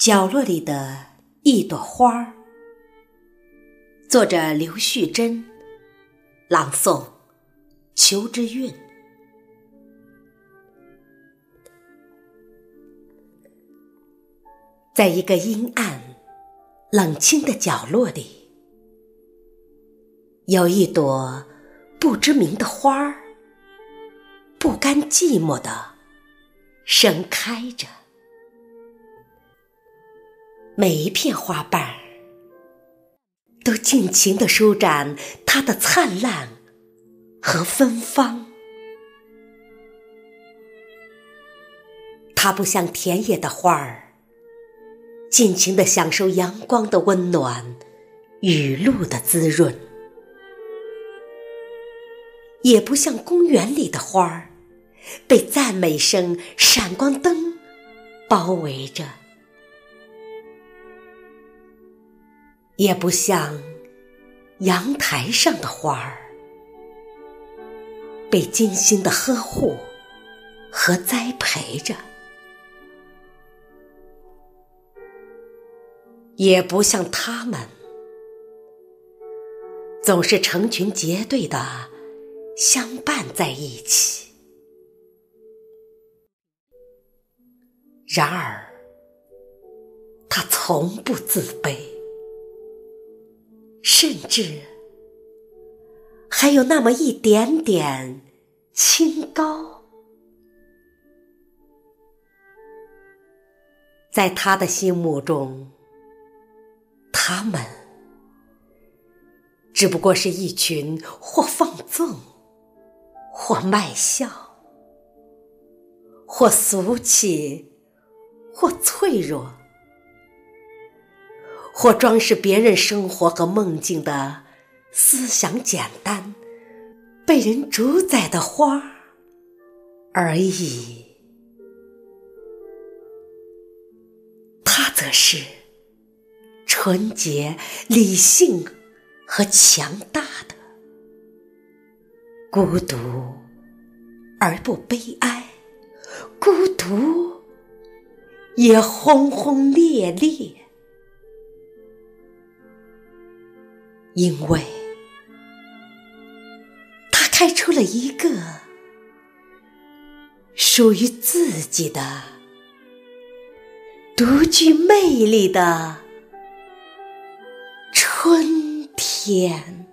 角落里的一朵花儿，作者刘旭珍，朗诵裘之韵。在一个阴暗、冷清的角落里，有一朵不知名的花儿，不甘寂寞的盛开着。每一片花瓣儿都尽情的舒展它的灿烂和芬芳。它不像田野的花儿，尽情的享受阳光的温暖、雨露的滋润；也不像公园里的花儿，被赞美声、闪光灯包围着。也不像阳台上的花儿，被精心的呵护和栽培着；也不像他们总是成群结队的相伴在一起。然而，他从不自卑。甚至还有那么一点点清高，在他的心目中，他们只不过是一群或放纵、或卖笑、或俗气、或脆弱。或装饰别人生活和梦境的思想简单、被人主宰的花而已。他则是纯洁、理性和强大的，孤独而不悲哀，孤独也轰轰烈烈。因为，他开出了一个属于自己的、独具魅力的春天。